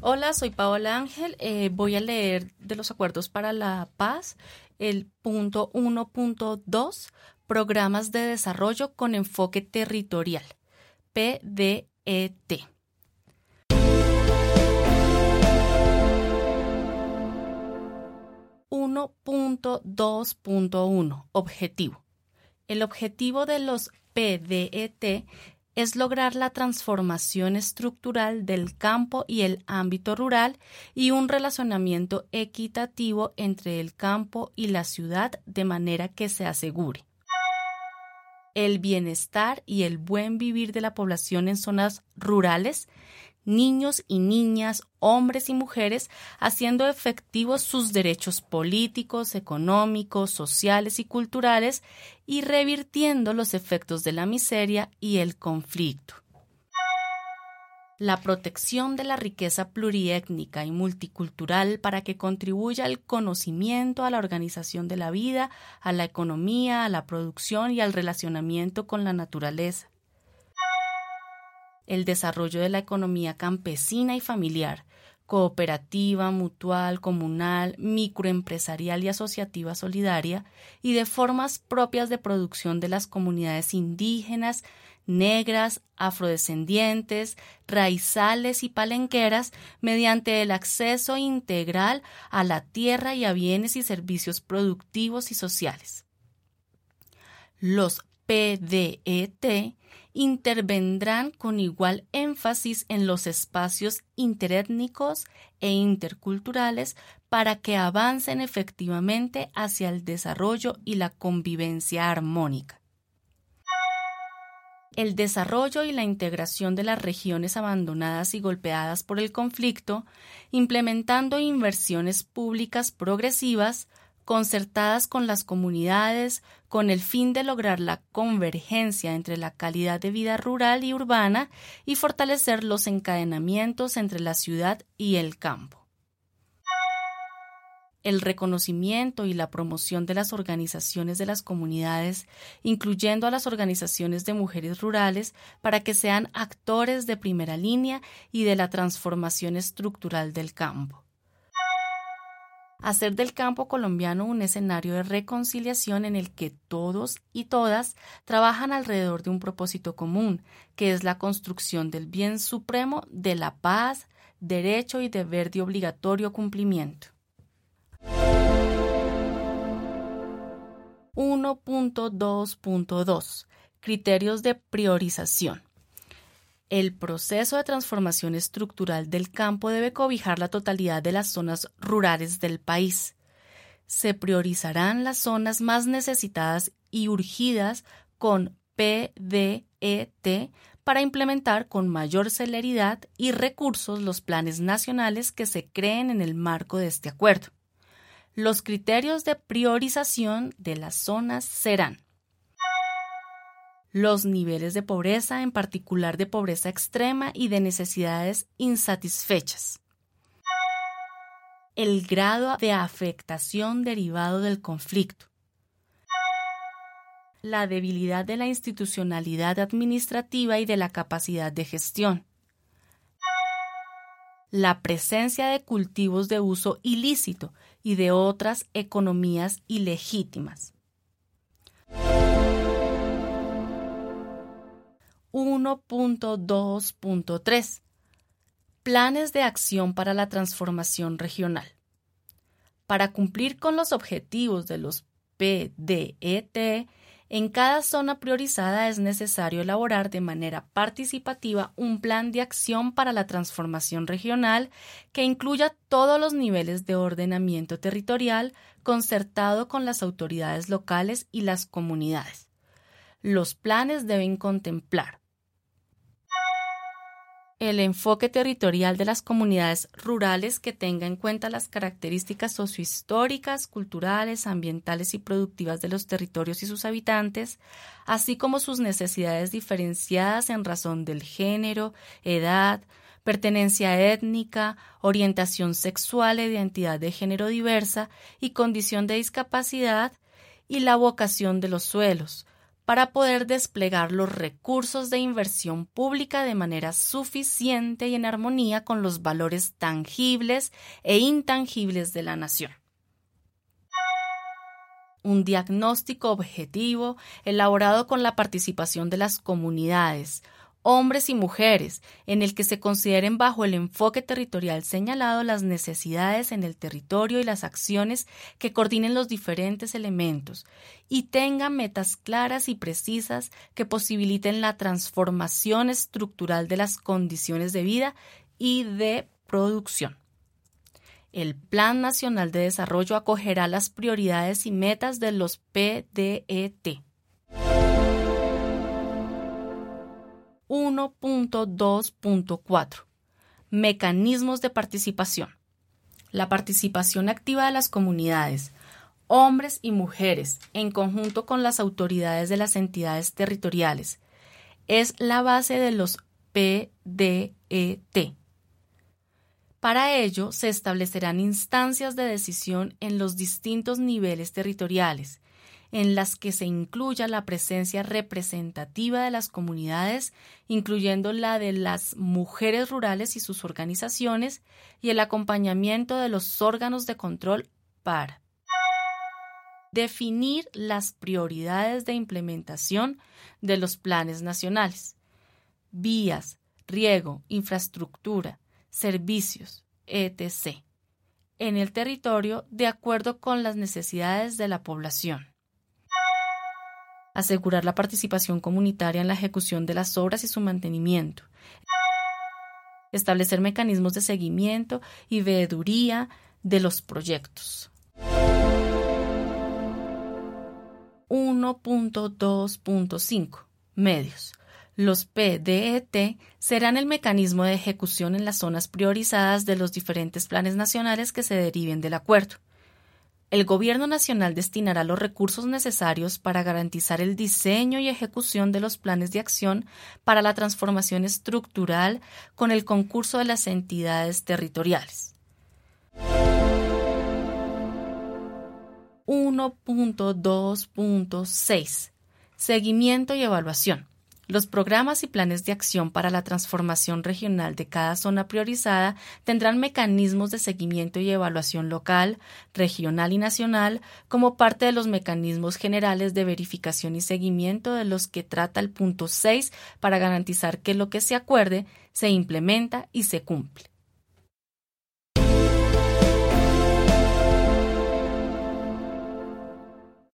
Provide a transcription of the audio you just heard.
Hola, soy Paola Ángel. Eh, voy a leer de los acuerdos para la paz el punto 1.2, programas de desarrollo con enfoque territorial, PDET. 1.2.1 Objetivo. El objetivo de los PDET es lograr la transformación estructural del campo y el ámbito rural y un relacionamiento equitativo entre el campo y la ciudad de manera que se asegure. El bienestar y el buen vivir de la población en zonas rurales niños y niñas, hombres y mujeres, haciendo efectivos sus derechos políticos, económicos, sociales y culturales y revirtiendo los efectos de la miseria y el conflicto. La protección de la riqueza pluriétnica y multicultural para que contribuya al conocimiento, a la organización de la vida, a la economía, a la producción y al relacionamiento con la naturaleza el desarrollo de la economía campesina y familiar, cooperativa, mutual, comunal, microempresarial y asociativa solidaria, y de formas propias de producción de las comunidades indígenas, negras, afrodescendientes, raizales y palenqueras mediante el acceso integral a la tierra y a bienes y servicios productivos y sociales. Los PDET intervendrán con igual énfasis en los espacios interétnicos e interculturales para que avancen efectivamente hacia el desarrollo y la convivencia armónica. El desarrollo y la integración de las regiones abandonadas y golpeadas por el conflicto, implementando inversiones públicas progresivas, concertadas con las comunidades con el fin de lograr la convergencia entre la calidad de vida rural y urbana y fortalecer los encadenamientos entre la ciudad y el campo. El reconocimiento y la promoción de las organizaciones de las comunidades, incluyendo a las organizaciones de mujeres rurales, para que sean actores de primera línea y de la transformación estructural del campo hacer del campo colombiano un escenario de reconciliación en el que todos y todas trabajan alrededor de un propósito común, que es la construcción del bien supremo de la paz, derecho y deber de obligatorio cumplimiento. 1.2.2 Criterios de priorización. El proceso de transformación estructural del campo debe cobijar la totalidad de las zonas rurales del país. Se priorizarán las zonas más necesitadas y urgidas con PDET para implementar con mayor celeridad y recursos los planes nacionales que se creen en el marco de este acuerdo. Los criterios de priorización de las zonas serán los niveles de pobreza, en particular de pobreza extrema y de necesidades insatisfechas. El grado de afectación derivado del conflicto. La debilidad de la institucionalidad administrativa y de la capacidad de gestión. La presencia de cultivos de uso ilícito y de otras economías ilegítimas 1.2.3 Planes de acción para la transformación regional. Para cumplir con los objetivos de los PDET, en cada zona priorizada es necesario elaborar de manera participativa un plan de acción para la transformación regional que incluya todos los niveles de ordenamiento territorial concertado con las autoridades locales y las comunidades. Los planes deben contemplar. El enfoque territorial de las comunidades rurales que tenga en cuenta las características sociohistóricas, culturales, ambientales y productivas de los territorios y sus habitantes, así como sus necesidades diferenciadas en razón del género, edad, pertenencia étnica, orientación sexual e identidad de género diversa y condición de discapacidad, y la vocación de los suelos, para poder desplegar los recursos de inversión pública de manera suficiente y en armonía con los valores tangibles e intangibles de la nación. Un diagnóstico objetivo elaborado con la participación de las comunidades, hombres y mujeres, en el que se consideren bajo el enfoque territorial señalado las necesidades en el territorio y las acciones que coordinen los diferentes elementos y tengan metas claras y precisas que posibiliten la transformación estructural de las condiciones de vida y de producción. El Plan Nacional de Desarrollo acogerá las prioridades y metas de los PDET 1.2.4 Mecanismos de participación. La participación activa de las comunidades, hombres y mujeres, en conjunto con las autoridades de las entidades territoriales, es la base de los PDET. Para ello, se establecerán instancias de decisión en los distintos niveles territoriales, en las que se incluya la presencia representativa de las comunidades, incluyendo la de las mujeres rurales y sus organizaciones, y el acompañamiento de los órganos de control para definir las prioridades de implementación de los planes nacionales, vías, riego, infraestructura, servicios, etc., en el territorio de acuerdo con las necesidades de la población asegurar la participación comunitaria en la ejecución de las obras y su mantenimiento, establecer mecanismos de seguimiento y veeduría de los proyectos. 1.2.5 Medios. Los PDET serán el mecanismo de ejecución en las zonas priorizadas de los diferentes planes nacionales que se deriven del acuerdo. El Gobierno Nacional destinará los recursos necesarios para garantizar el diseño y ejecución de los planes de acción para la transformación estructural con el concurso de las entidades territoriales. 1.2.6 Seguimiento y evaluación. Los programas y planes de acción para la transformación regional de cada zona priorizada tendrán mecanismos de seguimiento y evaluación local, regional y nacional como parte de los mecanismos generales de verificación y seguimiento de los que trata el punto 6 para garantizar que lo que se acuerde se implementa y se cumple.